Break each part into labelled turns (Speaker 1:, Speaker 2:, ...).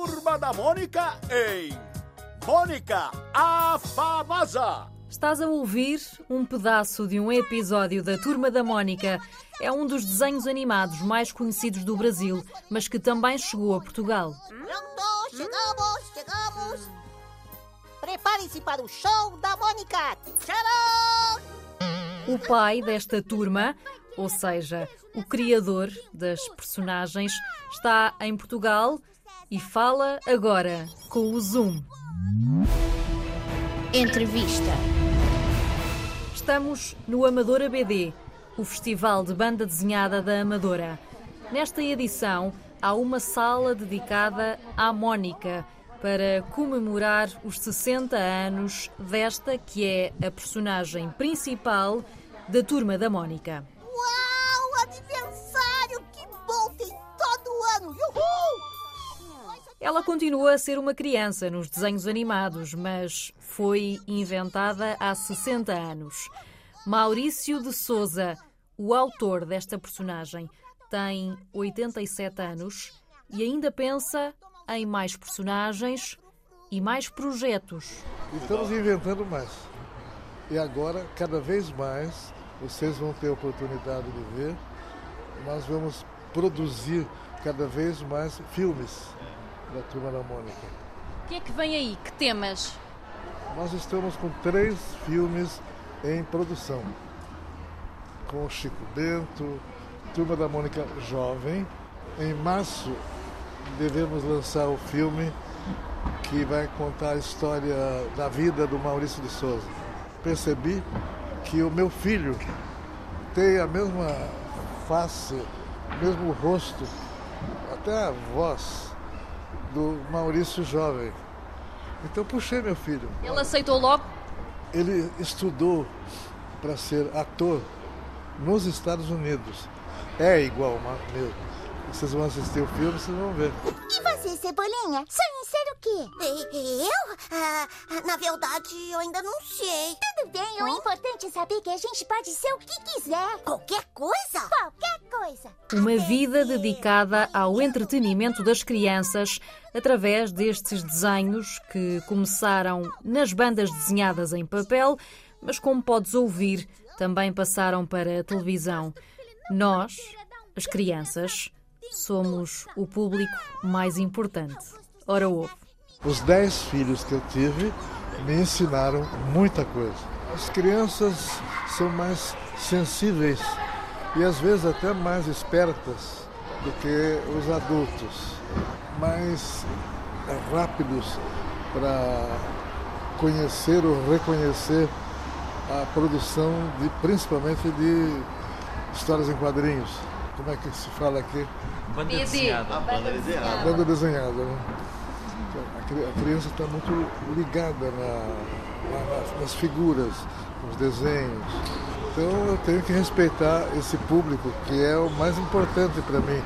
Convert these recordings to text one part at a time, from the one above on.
Speaker 1: Turma da Mônica em Mônica a Famosa.
Speaker 2: Estás a ouvir um pedaço de um episódio da Turma da Mônica. É um dos desenhos animados mais conhecidos do Brasil, mas que também chegou a Portugal.
Speaker 3: Pronto, chegamos, chegamos. Preparem-se para o show da Mônica. Tcharam!
Speaker 2: O pai desta turma, ou seja, o criador das personagens, está em Portugal e fala agora com o Zoom.
Speaker 4: Entrevista.
Speaker 2: Estamos no Amadora BD, o festival de banda desenhada da Amadora. Nesta edição há uma sala dedicada à Mónica para comemorar os 60 anos desta que é a personagem principal da turma da Mónica. Ela continua a ser uma criança nos desenhos animados, mas foi inventada há 60 anos. Maurício de Souza, o autor desta personagem, tem 87 anos e ainda pensa em mais personagens e mais projetos.
Speaker 5: Estamos inventando mais. E agora, cada vez mais, vocês vão ter a oportunidade de ver, nós vamos produzir cada vez mais filmes da Turma da Mônica.
Speaker 4: O que é que vem aí? Que temas?
Speaker 5: Nós estamos com três filmes em produção. Com Chico Bento, Turma da Mônica Jovem. Em março devemos lançar o filme que vai contar a história da vida do Maurício de Souza. Percebi que o meu filho tem a mesma face, o mesmo rosto, até a voz do Maurício Jovem. Então puxei meu filho.
Speaker 4: Ele aceitou logo?
Speaker 5: Ele estudou para ser ator nos Estados Unidos. É igual ao meu. Vocês vão assistir o filme, vocês vão ver.
Speaker 3: E você, Cebolinha? Sonha em ser quê? Eu? Ah, na verdade, eu ainda não sei. Tudo bem, o importante é saber que a gente pode ser o que quiser. Qualquer coisa? Qualquer coisa.
Speaker 2: Uma vida dedicada ao entretenimento das crianças através destes desenhos que começaram nas bandas desenhadas em papel, mas como podes ouvir, também passaram para a televisão. Nós, as crianças, somos o público mais importante. Ora, ouve.
Speaker 5: Os dez filhos que eu tive me ensinaram muita coisa. As crianças são mais sensíveis e às vezes até mais espertas do que os adultos, mais rápidos para conhecer ou reconhecer a produção de principalmente de histórias em quadrinhos. Como é que se fala aqui?
Speaker 6: Banda desenhada.
Speaker 4: Banda desenhada.
Speaker 5: Banda desenhada, né? A cri- A criança está muito ligada na- na- nas, nas figuras, nos desenhos. Então eu tenho que respeitar esse público, que é o mais importante para mim.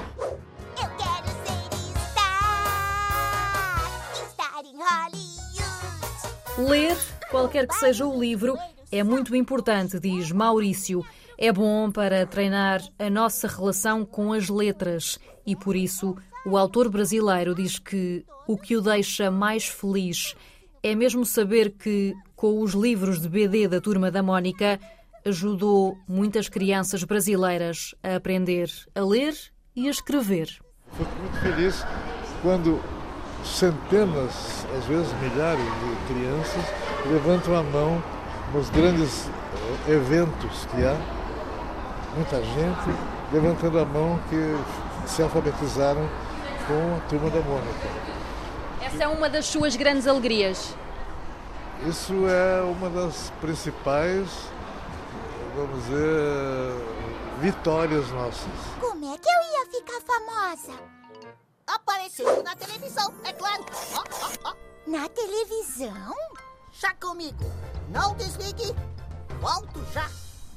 Speaker 3: Eu quero ser Star. Estar em Hollywood.
Speaker 2: Ler, qualquer que seja o livro, é muito importante, diz Maurício. É bom para treinar a nossa relação com as letras e, por isso, o autor brasileiro diz que o que o deixa mais feliz é mesmo saber que, com os livros de BD da Turma da Mónica, ajudou muitas crianças brasileiras a aprender a ler e a escrever.
Speaker 5: Fico muito feliz quando centenas, às vezes milhares de crianças levantam a mão nos grandes eh, eventos que há. Muita gente levantando a mão que se alfabetizaram com a turma da Mônica.
Speaker 4: Essa é uma das suas grandes alegrias.
Speaker 5: Isso é uma das principais, vamos dizer, vitórias nossas.
Speaker 3: Como é que eu ia ficar famosa? Apareceu na televisão, é claro. Ó, ó, ó. Na televisão? Já comigo. Não desligue. Volto já.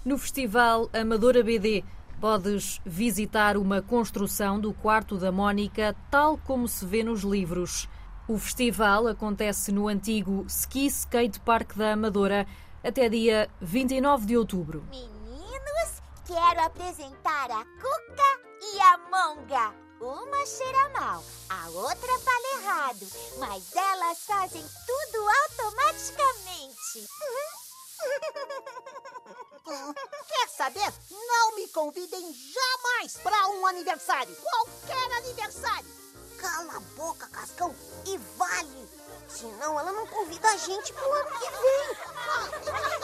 Speaker 2: No Festival Amadora BD podes visitar uma construção do quarto da Mónica, tal como se vê nos livros. O festival acontece no antigo Ski Skate Park da Amadora até dia 29 de outubro.
Speaker 3: Meninos, quero apresentar a Cuca e a Monga. Uma cheira mal, a outra fala errado. mas elas fazem tudo automaticamente.
Speaker 6: Saber? Não me convidem jamais para um aniversário. Qualquer aniversário.
Speaker 3: Cala a boca, Cascão, e vale. Senão ela não convida a gente pro ano que vem.